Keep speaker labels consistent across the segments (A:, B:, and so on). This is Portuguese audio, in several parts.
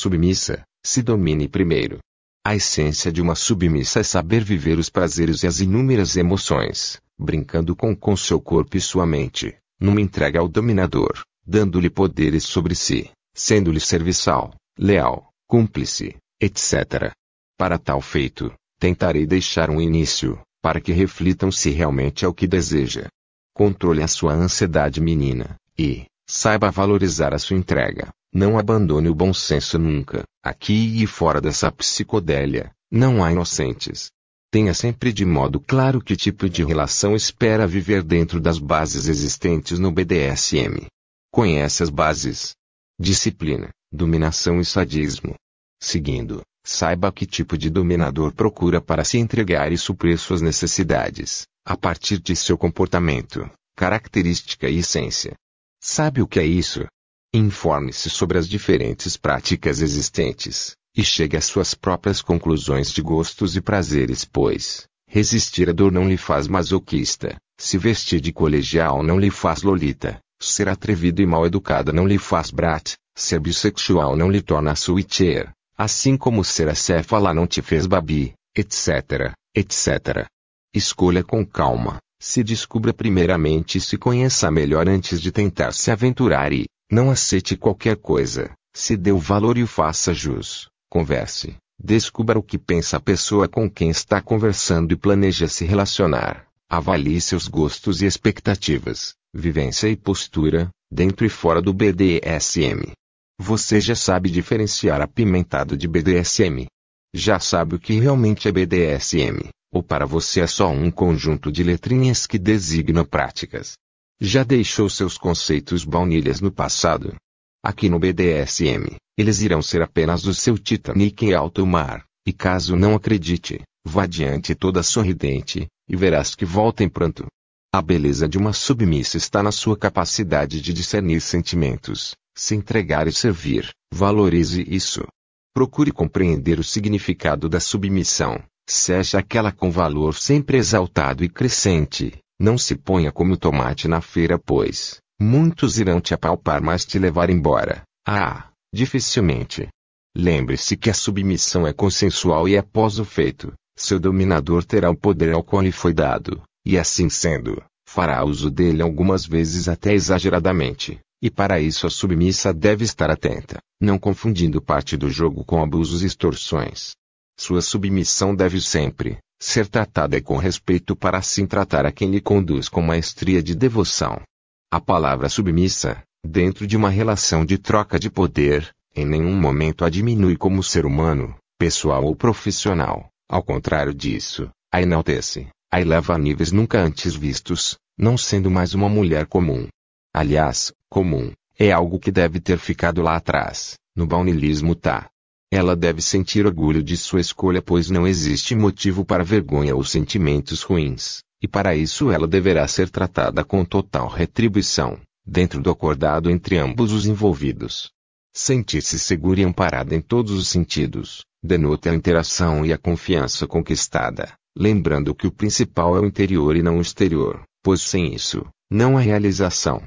A: submissa, se domine primeiro. A essência de uma submissa é saber viver os prazeres e as inúmeras emoções, brincando com, com seu corpo e sua mente, numa entrega ao dominador, dando-lhe poderes sobre si, sendo-lhe serviçal, leal, cúmplice, etc. Para tal feito, tentarei deixar um início, para que reflitam se realmente é o que deseja. Controle a sua ansiedade menina, e, saiba valorizar a sua entrega. Não abandone o bom senso nunca. Aqui e fora dessa psicodélia, não há inocentes. Tenha sempre de modo claro que tipo de relação espera viver dentro das bases existentes no BDSM. Conhece as bases. Disciplina, dominação e sadismo. Seguindo, saiba que tipo de dominador procura para se entregar e suprir suas necessidades, a partir de seu comportamento, característica e essência. Sabe o que é isso? Informe-se sobre as diferentes práticas existentes, e chegue às suas próprias conclusões de gostos e prazeres, pois, resistir à dor não lhe faz masoquista, se vestir de colegial não lhe faz lolita, ser atrevido e mal educada não lhe faz brat, ser bissexual não lhe torna switcher, assim como ser acéfala não te fez babi, etc., etc. Escolha com calma, se descubra primeiramente e se conheça melhor antes de tentar se aventurar e, não aceite qualquer coisa. Se dê o valor e o faça jus. Converse. Descubra o que pensa a pessoa com quem está conversando e planeja se relacionar. Avalie seus gostos e expectativas, vivência e postura, dentro e fora do BDSM. Você já sabe diferenciar apimentado de BDSM. Já sabe o que realmente é BDSM, ou para você é só um conjunto de letrinhas que designam práticas. Já deixou seus conceitos baunilhas no passado? Aqui no BDSM, eles irão ser apenas o seu Titanic em alto mar, e caso não acredite, vá adiante toda sorridente, e verás que volta em pranto. A beleza de uma submissa está na sua capacidade de discernir sentimentos, se entregar e servir. Valorize isso. Procure compreender o significado da submissão, seja aquela com valor sempre exaltado e crescente, não se ponha como tomate na feira, pois muitos irão te apalpar, mas te levar embora. Ah, dificilmente. Lembre-se que a submissão é consensual e após o feito, seu dominador terá o poder ao qual lhe foi dado, e assim sendo, fará uso dele algumas vezes até exageradamente. E para isso a submissa deve estar atenta, não confundindo parte do jogo com abusos e extorsões. Sua submissão deve sempre, ser tratada com respeito para assim tratar a quem lhe conduz com maestria de devoção. A palavra submissa, dentro de uma relação de troca de poder, em nenhum momento a diminui como ser humano, pessoal ou profissional, ao contrário disso, a enaltece, a eleva a níveis nunca antes vistos, não sendo mais uma mulher comum. Aliás, comum, é algo que deve ter ficado lá atrás, no baunilismo tá, ela deve sentir orgulho de sua escolha, pois não existe motivo para vergonha ou sentimentos ruins, e para isso ela deverá ser tratada com total retribuição, dentro do acordado entre ambos os envolvidos. Sentir-se segura e amparada em todos os sentidos, denota a interação e a confiança conquistada, lembrando que o principal é o interior e não o exterior, pois sem isso, não há realização.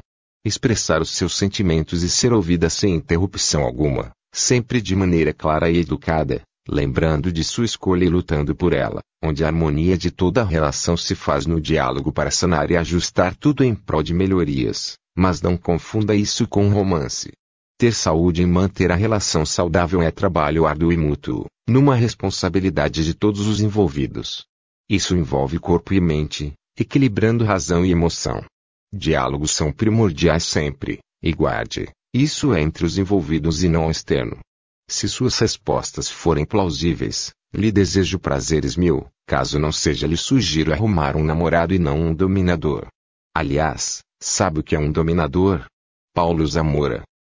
A: Expressar os seus sentimentos e ser ouvida sem interrupção alguma, sempre de maneira clara e educada, lembrando de sua escolha e lutando por ela, onde a harmonia de toda a relação se faz no diálogo para sanar e ajustar tudo em prol de melhorias, mas não confunda isso com romance. Ter saúde e manter a relação saudável é trabalho árduo e mútuo, numa responsabilidade de todos os envolvidos. Isso envolve corpo e mente, equilibrando razão e emoção. Diálogos são primordiais sempre, e guarde, isso é entre os envolvidos e não externo. Se suas respostas forem plausíveis, lhe desejo prazeres mil, caso não seja lhe sugiro arrumar um namorado e não um dominador. Aliás, sabe o que é um dominador? Paulo Zamora